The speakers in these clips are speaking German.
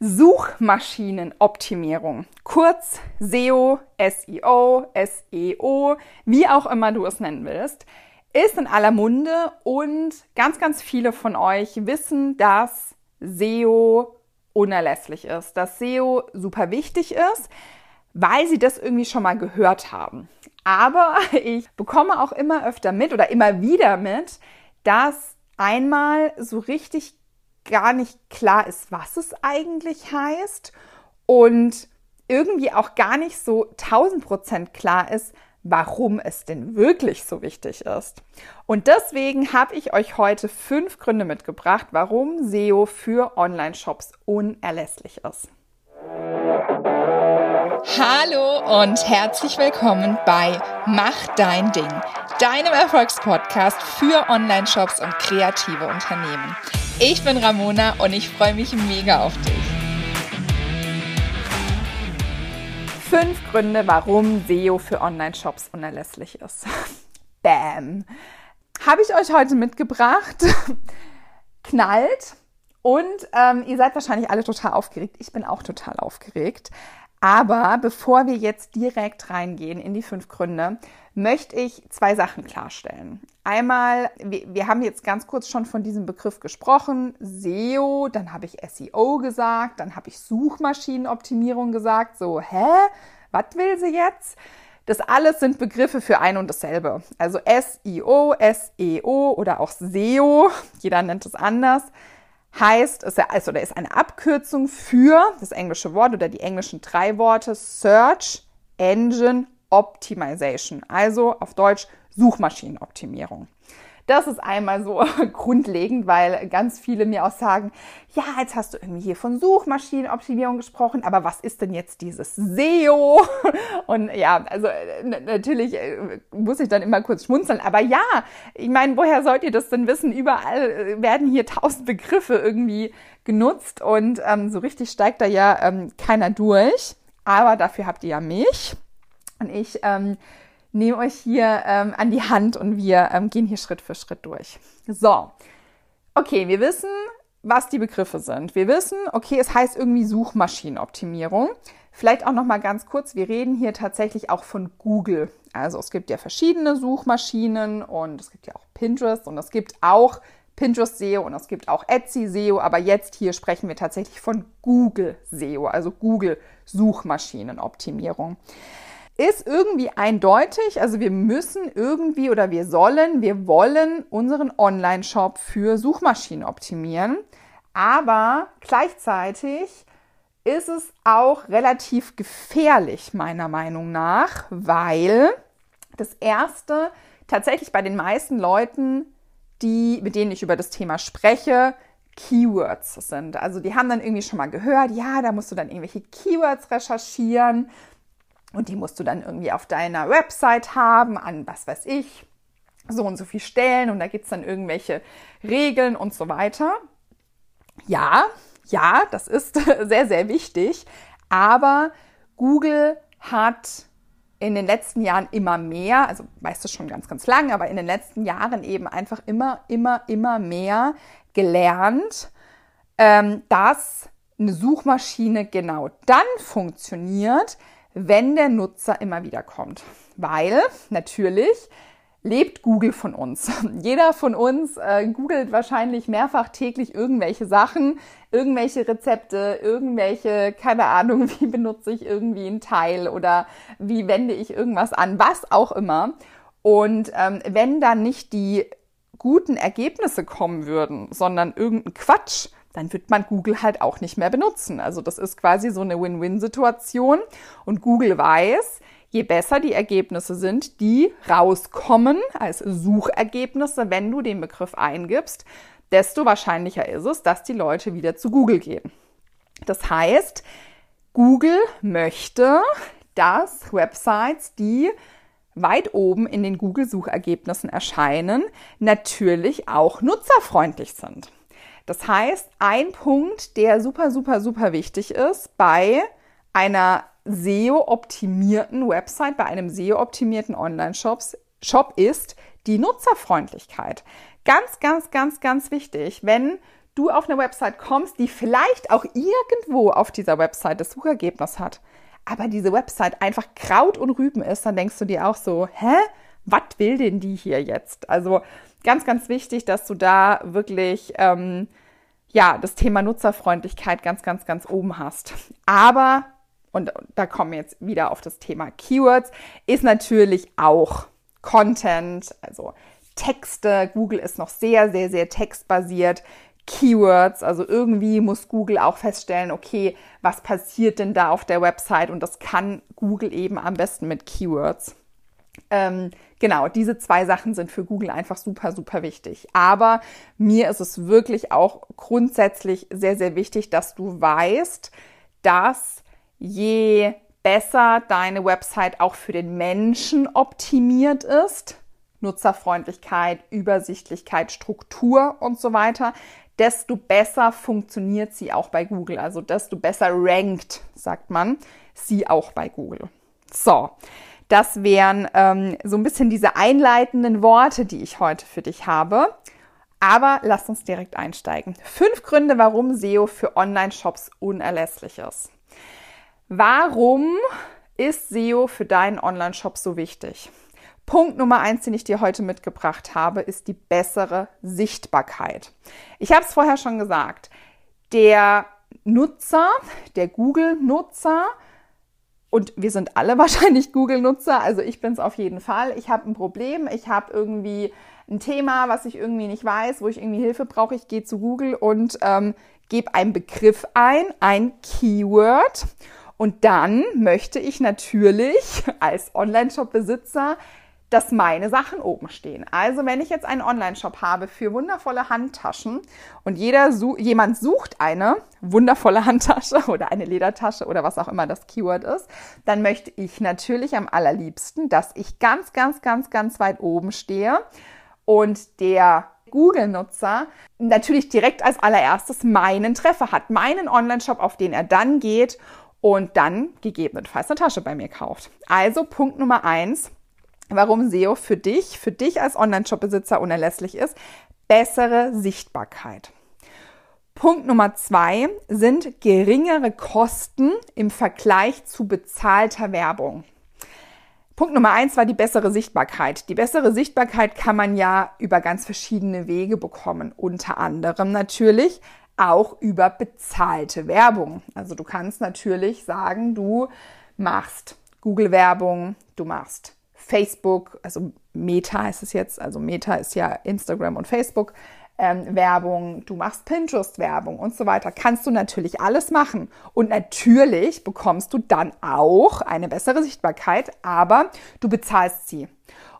Suchmaschinenoptimierung, kurz SEO, SEO, SEO, wie auch immer du es nennen willst, ist in aller Munde und ganz, ganz viele von euch wissen, dass SEO unerlässlich ist, dass SEO super wichtig ist, weil sie das irgendwie schon mal gehört haben. Aber ich bekomme auch immer öfter mit oder immer wieder mit, dass einmal so richtig gar nicht klar ist, was es eigentlich heißt und irgendwie auch gar nicht so 1000 Prozent klar ist, warum es denn wirklich so wichtig ist. Und deswegen habe ich euch heute fünf Gründe mitgebracht, warum SEO für Online-Shops unerlässlich ist. Hallo und herzlich willkommen bei Mach dein Ding, deinem Erfolgspodcast für Online-Shops und kreative Unternehmen. Ich bin Ramona und ich freue mich mega auf dich. Fünf Gründe, warum SEO für Online-Shops unerlässlich ist. Bam! Habe ich euch heute mitgebracht. Knallt. Und ähm, ihr seid wahrscheinlich alle total aufgeregt. Ich bin auch total aufgeregt. Aber bevor wir jetzt direkt reingehen in die fünf Gründe, möchte ich zwei Sachen klarstellen. Einmal, wir, wir, haben jetzt ganz kurz schon von diesem Begriff gesprochen, SEO, dann habe ich SEO gesagt, dann habe ich Suchmaschinenoptimierung gesagt. So, hä? Was will sie jetzt? Das alles sind Begriffe für ein und dasselbe. Also SEO, SEO oder auch SEO, jeder nennt es anders heißt, ist also, oder ist eine Abkürzung für das englische Wort oder die englischen drei Worte Search Engine Optimization, also auf Deutsch Suchmaschinenoptimierung. Das ist einmal so grundlegend, weil ganz viele mir auch sagen, ja, jetzt hast du irgendwie hier von Suchmaschinenoptimierung gesprochen, aber was ist denn jetzt dieses SEO? Und ja, also natürlich äh, muss ich dann immer kurz schmunzeln, aber ja, ich meine, woher sollt ihr das denn wissen? Überall äh, werden hier tausend Begriffe irgendwie genutzt und ähm, so richtig steigt da ja ähm, keiner durch. Aber dafür habt ihr ja mich. Und ich ähm, nehme euch hier ähm, an die Hand und wir ähm, gehen hier Schritt für Schritt durch. So, okay, wir wissen, was die Begriffe sind. Wir wissen, okay, es heißt irgendwie Suchmaschinenoptimierung. Vielleicht auch noch mal ganz kurz, wir reden hier tatsächlich auch von Google. Also es gibt ja verschiedene Suchmaschinen und es gibt ja auch Pinterest und es gibt auch Pinterest SEO und es gibt auch Etsy SEO, aber jetzt hier sprechen wir tatsächlich von Google SEO, also Google Suchmaschinenoptimierung ist irgendwie eindeutig. Also wir müssen irgendwie oder wir sollen, wir wollen unseren Online-Shop für Suchmaschinen optimieren. Aber gleichzeitig ist es auch relativ gefährlich, meiner Meinung nach, weil das erste tatsächlich bei den meisten Leuten, die, mit denen ich über das Thema spreche, Keywords sind. Also die haben dann irgendwie schon mal gehört, ja, da musst du dann irgendwelche Keywords recherchieren und die musst du dann irgendwie auf deiner Website haben, an was weiß ich, so und so viel Stellen und da gibt es dann irgendwelche Regeln und so weiter. Ja, ja, das ist sehr, sehr wichtig. Aber Google hat in den letzten Jahren immer mehr, also weißt du schon ganz, ganz lang, aber in den letzten Jahren eben einfach immer, immer, immer mehr gelernt, ähm, dass eine Suchmaschine genau dann funktioniert, wenn der Nutzer immer wieder kommt. Weil natürlich lebt Google von uns. Jeder von uns äh, googelt wahrscheinlich mehrfach täglich irgendwelche Sachen, irgendwelche Rezepte, irgendwelche, keine Ahnung, wie benutze ich irgendwie ein Teil oder wie wende ich irgendwas an, was auch immer. Und ähm, wenn dann nicht die guten Ergebnisse kommen würden, sondern irgendein Quatsch, dann wird man Google halt auch nicht mehr benutzen. Also das ist quasi so eine Win-Win-Situation. Und Google weiß, je besser die Ergebnisse sind, die rauskommen als Suchergebnisse, wenn du den Begriff eingibst, desto wahrscheinlicher ist es, dass die Leute wieder zu Google gehen. Das heißt, Google möchte, dass Websites, die weit oben in den Google-Suchergebnissen erscheinen, natürlich auch nutzerfreundlich sind. Das heißt, ein Punkt, der super, super, super wichtig ist bei einer SEO-optimierten Website, bei einem SEO-optimierten Online-Shop Shop ist die Nutzerfreundlichkeit. Ganz, ganz, ganz, ganz wichtig. Wenn du auf eine Website kommst, die vielleicht auch irgendwo auf dieser Website das Suchergebnis hat, aber diese Website einfach Kraut und Rüben ist, dann denkst du dir auch so, hä? Was will denn die hier jetzt? Also ganz, ganz wichtig, dass du da wirklich ähm, ja das Thema Nutzerfreundlichkeit ganz, ganz, ganz oben hast. Aber und da kommen wir jetzt wieder auf das Thema Keywords, ist natürlich auch Content, also Texte. Google ist noch sehr, sehr, sehr textbasiert. Keywords, also irgendwie muss Google auch feststellen, okay, was passiert denn da auf der Website und das kann Google eben am besten mit Keywords. Ähm, genau, diese zwei Sachen sind für Google einfach super, super wichtig. Aber mir ist es wirklich auch grundsätzlich sehr, sehr wichtig, dass du weißt, dass je besser deine Website auch für den Menschen optimiert ist, Nutzerfreundlichkeit, Übersichtlichkeit, Struktur und so weiter, desto besser funktioniert sie auch bei Google. Also desto besser rankt, sagt man, sie auch bei Google. So, das wären ähm, so ein bisschen diese einleitenden Worte, die ich heute für dich habe. Aber lass uns direkt einsteigen. Fünf Gründe, warum SEO für Online-Shops unerlässlich ist. Warum ist SEO für deinen Online-Shop so wichtig? Punkt Nummer eins, den ich dir heute mitgebracht habe, ist die bessere Sichtbarkeit. Ich habe es vorher schon gesagt. Der Nutzer, der Google-Nutzer, und wir sind alle wahrscheinlich Google-Nutzer, also ich bin es auf jeden Fall. Ich habe ein Problem, ich habe irgendwie ein Thema, was ich irgendwie nicht weiß, wo ich irgendwie Hilfe brauche. Ich gehe zu Google und ähm, gebe einen Begriff ein, ein Keyword. Und dann möchte ich natürlich als Online-Shop-Besitzer dass meine Sachen oben stehen. Also wenn ich jetzt einen Online-Shop habe für wundervolle Handtaschen und jeder jemand sucht eine wundervolle Handtasche oder eine Ledertasche oder was auch immer das Keyword ist, dann möchte ich natürlich am allerliebsten, dass ich ganz, ganz, ganz, ganz weit oben stehe und der Google-Nutzer natürlich direkt als allererstes meinen Treffer hat, meinen Online-Shop, auf den er dann geht und dann gegebenenfalls eine Tasche bei mir kauft. Also Punkt Nummer eins, warum SEO für dich, für dich als Online-Shop-Besitzer unerlässlich ist, bessere Sichtbarkeit. Punkt Nummer zwei sind geringere Kosten im Vergleich zu bezahlter Werbung. Punkt Nummer eins war die bessere Sichtbarkeit. Die bessere Sichtbarkeit kann man ja über ganz verschiedene Wege bekommen. Unter anderem natürlich auch über bezahlte Werbung. Also du kannst natürlich sagen, du machst Google-Werbung, du machst Facebook, also Meta ist es jetzt, also Meta ist ja Instagram und Facebook. Ähm, Werbung, du machst Pinterest-Werbung und so weiter. Kannst du natürlich alles machen. Und natürlich bekommst du dann auch eine bessere Sichtbarkeit, aber du bezahlst sie.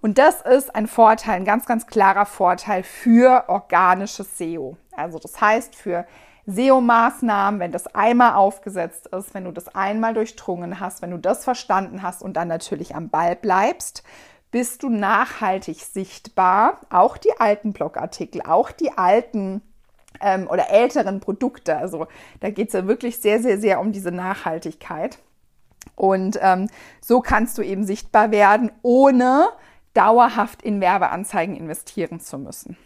Und das ist ein Vorteil, ein ganz, ganz klarer Vorteil für organisches SEO. Also das heißt für SEO-Maßnahmen, wenn das einmal aufgesetzt ist, wenn du das einmal durchdrungen hast, wenn du das verstanden hast und dann natürlich am Ball bleibst, bist du nachhaltig sichtbar. Auch die alten Blogartikel, auch die alten ähm, oder älteren Produkte. Also da geht es ja wirklich sehr, sehr, sehr um diese Nachhaltigkeit. Und ähm, so kannst du eben sichtbar werden, ohne dauerhaft in Werbeanzeigen investieren zu müssen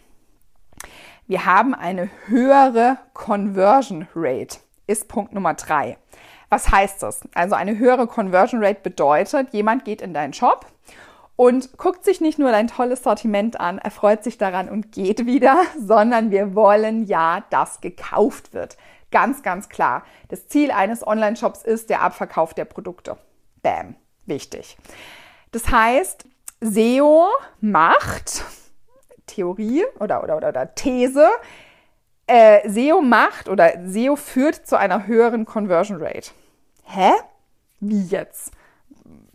wir haben eine höhere Conversion Rate, ist Punkt Nummer drei. Was heißt das? Also eine höhere Conversion Rate bedeutet, jemand geht in deinen Shop und guckt sich nicht nur dein tolles Sortiment an, erfreut sich daran und geht wieder, sondern wir wollen ja, dass gekauft wird. Ganz, ganz klar. Das Ziel eines Online-Shops ist der Abverkauf der Produkte. Bam. Wichtig. Das heißt, SEO macht Theorie oder, oder, oder, oder These, äh, SEO macht oder SEO führt zu einer höheren Conversion Rate. Hä? Wie jetzt?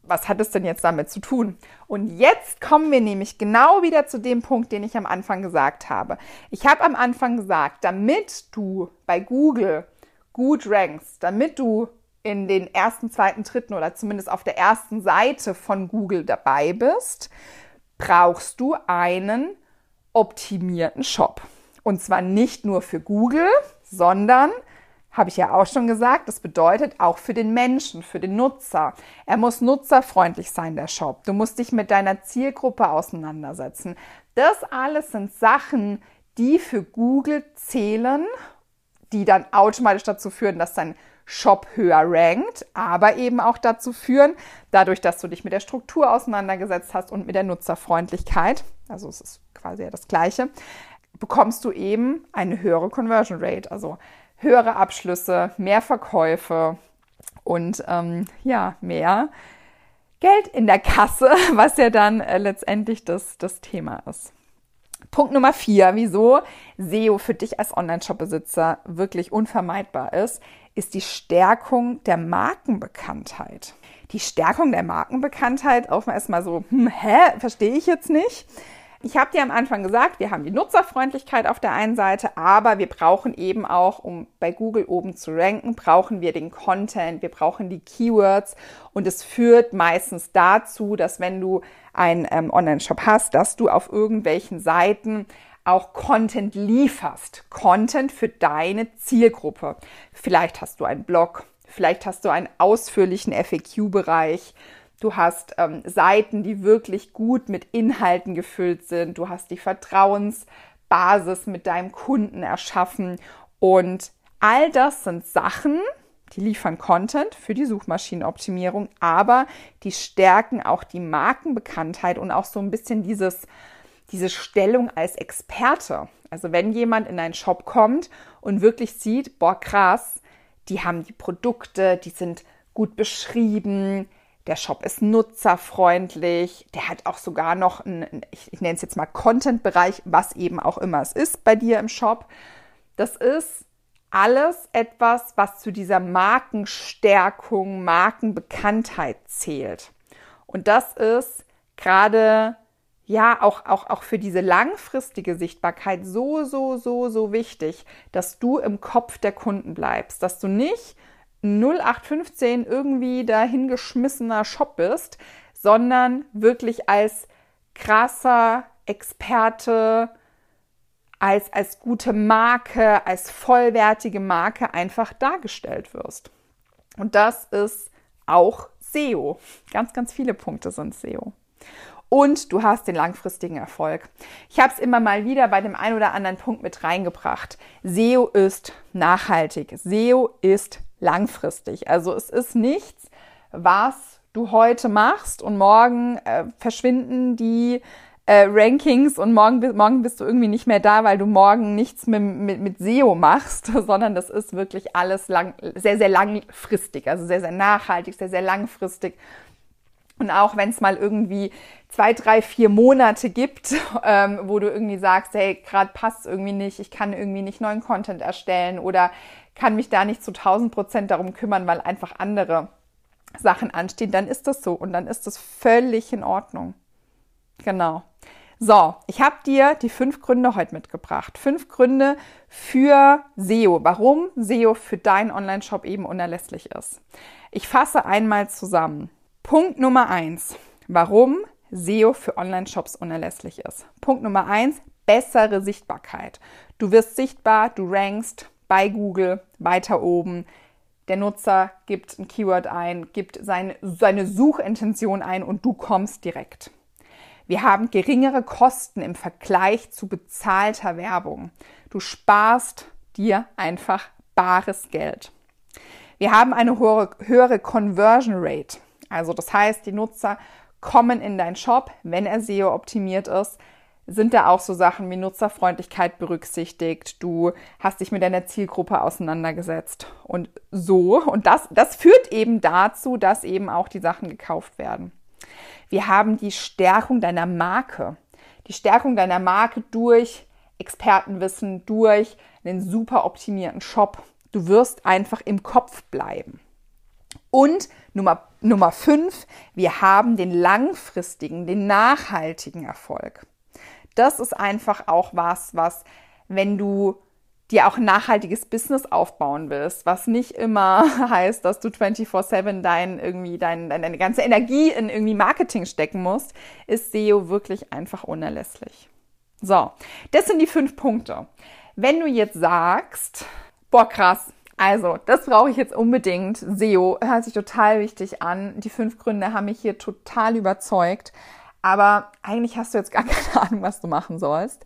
Was hat es denn jetzt damit zu tun? Und jetzt kommen wir nämlich genau wieder zu dem Punkt, den ich am Anfang gesagt habe. Ich habe am Anfang gesagt, damit du bei Google gut rankst, damit du in den ersten, zweiten, dritten oder zumindest auf der ersten Seite von Google dabei bist, brauchst du einen optimierten Shop. Und zwar nicht nur für Google, sondern, habe ich ja auch schon gesagt, das bedeutet auch für den Menschen, für den Nutzer. Er muss nutzerfreundlich sein, der Shop. Du musst dich mit deiner Zielgruppe auseinandersetzen. Das alles sind Sachen, die für Google zählen, die dann automatisch dazu führen, dass dein Shop höher rankt, aber eben auch dazu führen, dadurch, dass du dich mit der Struktur auseinandergesetzt hast und mit der Nutzerfreundlichkeit, also es ist quasi ja das Gleiche, bekommst du eben eine höhere Conversion Rate, also höhere Abschlüsse, mehr Verkäufe und ähm, ja, mehr Geld in der Kasse, was ja dann äh, letztendlich das, das Thema ist. Punkt Nummer vier, wieso SEO für dich als Online-Shop-Besitzer wirklich unvermeidbar ist, ist die Stärkung der Markenbekanntheit. Die Stärkung der Markenbekanntheit, auch mal erstmal so, hm, hä, verstehe ich jetzt nicht. Ich habe dir am Anfang gesagt, wir haben die Nutzerfreundlichkeit auf der einen Seite, aber wir brauchen eben auch, um bei Google oben zu ranken, brauchen wir den Content, wir brauchen die Keywords und es führt meistens dazu, dass wenn du einen ähm, Online-Shop hast, dass du auf irgendwelchen Seiten auch Content lieferst. Content für deine Zielgruppe. Vielleicht hast du einen Blog, vielleicht hast du einen ausführlichen FAQ-Bereich Du hast ähm, Seiten, die wirklich gut mit Inhalten gefüllt sind. Du hast die Vertrauensbasis mit deinem Kunden erschaffen. Und all das sind Sachen, die liefern Content für die Suchmaschinenoptimierung, aber die stärken auch die Markenbekanntheit und auch so ein bisschen dieses, diese Stellung als Experte. Also wenn jemand in einen Shop kommt und wirklich sieht, boah, krass, die haben die Produkte, die sind gut beschrieben, der Shop ist nutzerfreundlich. Der hat auch sogar noch einen, ich, ich nenne es jetzt mal Content-Bereich, was eben auch immer es ist bei dir im Shop. Das ist alles etwas, was zu dieser Markenstärkung, Markenbekanntheit zählt. Und das ist gerade ja auch, auch, auch für diese langfristige Sichtbarkeit so, so, so, so wichtig, dass du im Kopf der Kunden bleibst, dass du nicht 0815 irgendwie dahingeschmissener Shop bist, sondern wirklich als krasser Experte, als, als gute Marke, als vollwertige Marke einfach dargestellt wirst. Und das ist auch SEO. Ganz, ganz viele Punkte sind SEO. Und du hast den langfristigen Erfolg. Ich habe es immer mal wieder bei dem einen oder anderen Punkt mit reingebracht. SEO ist nachhaltig. SEO ist langfristig. Also es ist nichts, was du heute machst und morgen äh, verschwinden die äh, Rankings und morgen, morgen bist du irgendwie nicht mehr da, weil du morgen nichts mit, mit, mit SEO machst, sondern das ist wirklich alles lang, sehr, sehr langfristig, also sehr, sehr nachhaltig, sehr, sehr langfristig. Und auch wenn es mal irgendwie zwei, drei, vier Monate gibt, ähm, wo du irgendwie sagst, hey, gerade passt irgendwie nicht, ich kann irgendwie nicht neuen Content erstellen oder kann mich da nicht zu 1000 Prozent darum kümmern, weil einfach andere Sachen anstehen, dann ist das so und dann ist das völlig in Ordnung. Genau. So, ich habe dir die fünf Gründe heute mitgebracht. Fünf Gründe für SEO, warum SEO für deinen Online-Shop eben unerlässlich ist. Ich fasse einmal zusammen. Punkt Nummer eins, warum SEO für Online-Shops unerlässlich ist. Punkt Nummer eins, bessere Sichtbarkeit. Du wirst sichtbar, du rankst, bei Google weiter oben. Der Nutzer gibt ein Keyword ein, gibt seine, seine Suchintention ein und du kommst direkt. Wir haben geringere Kosten im Vergleich zu bezahlter Werbung. Du sparst dir einfach bares Geld. Wir haben eine höhere, höhere Conversion Rate. Also das heißt, die Nutzer kommen in deinen Shop, wenn er SEO optimiert ist, sind da auch so Sachen wie Nutzerfreundlichkeit berücksichtigt. Du hast dich mit deiner Zielgruppe auseinandergesetzt und so. Und das, das führt eben dazu, dass eben auch die Sachen gekauft werden. Wir haben die Stärkung deiner Marke. Die Stärkung deiner Marke durch Expertenwissen, durch einen super optimierten Shop. Du wirst einfach im Kopf bleiben. Und Nummer, Nummer fünf, wir haben den langfristigen, den nachhaltigen Erfolg das ist einfach auch was, was, wenn du dir auch ein nachhaltiges Business aufbauen willst, was nicht immer heißt, dass du 24/7 dein irgendwie dein, deine ganze Energie in irgendwie Marketing stecken musst, ist SEO wirklich einfach unerlässlich. So, das sind die fünf Punkte. Wenn du jetzt sagst, boah krass, also das brauche ich jetzt unbedingt. SEO hört sich total wichtig an. Die fünf Gründe haben mich hier total überzeugt aber eigentlich hast du jetzt gar keine Ahnung, was du machen sollst,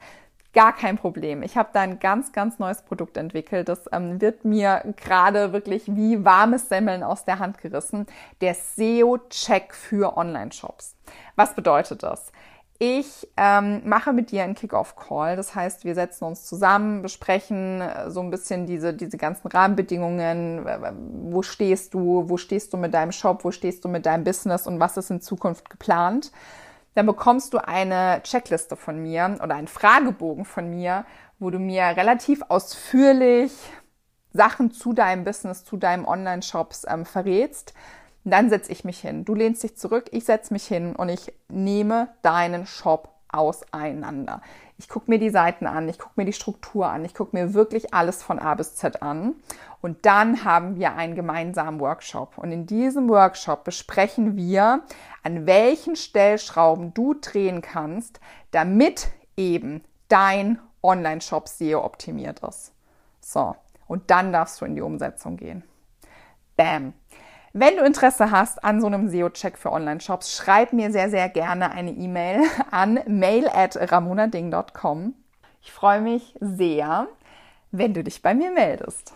Gar kein Problem. Ich habe da ein ganz, ganz neues Produkt entwickelt. Das ähm, wird mir gerade wirklich wie warmes Semmeln aus der Hand gerissen. Der SEO-Check für Online-Shops. Was bedeutet das? Ich ähm, mache mit dir einen Kick-Off-Call. Das heißt, wir setzen uns zusammen, besprechen äh, so ein bisschen diese, diese ganzen Rahmenbedingungen. Wo stehst du? Wo stehst du mit deinem Shop? Wo stehst du mit deinem Business? Und was ist in Zukunft geplant? Dann bekommst du eine Checkliste von mir oder einen Fragebogen von mir, wo du mir relativ ausführlich Sachen zu deinem Business, zu deinem Online-Shops ähm, verrätst. Dann setze ich mich hin. Du lehnst dich zurück, ich setze mich hin und ich nehme deinen Shop auseinander. Ich gucke mir die Seiten an, ich gucke mir die Struktur an, ich gucke mir wirklich alles von A bis Z an. Und dann haben wir einen gemeinsamen Workshop. Und in diesem Workshop besprechen wir, an welchen Stellschrauben du drehen kannst, damit eben dein Online-Shop SEO optimiert ist. So, und dann darfst du in die Umsetzung gehen. Bam. Wenn du Interesse hast an so einem SEO-Check für Online-Shops, schreib mir sehr, sehr gerne eine E-Mail an mail at ramonading.com. Ich freue mich sehr, wenn du dich bei mir meldest.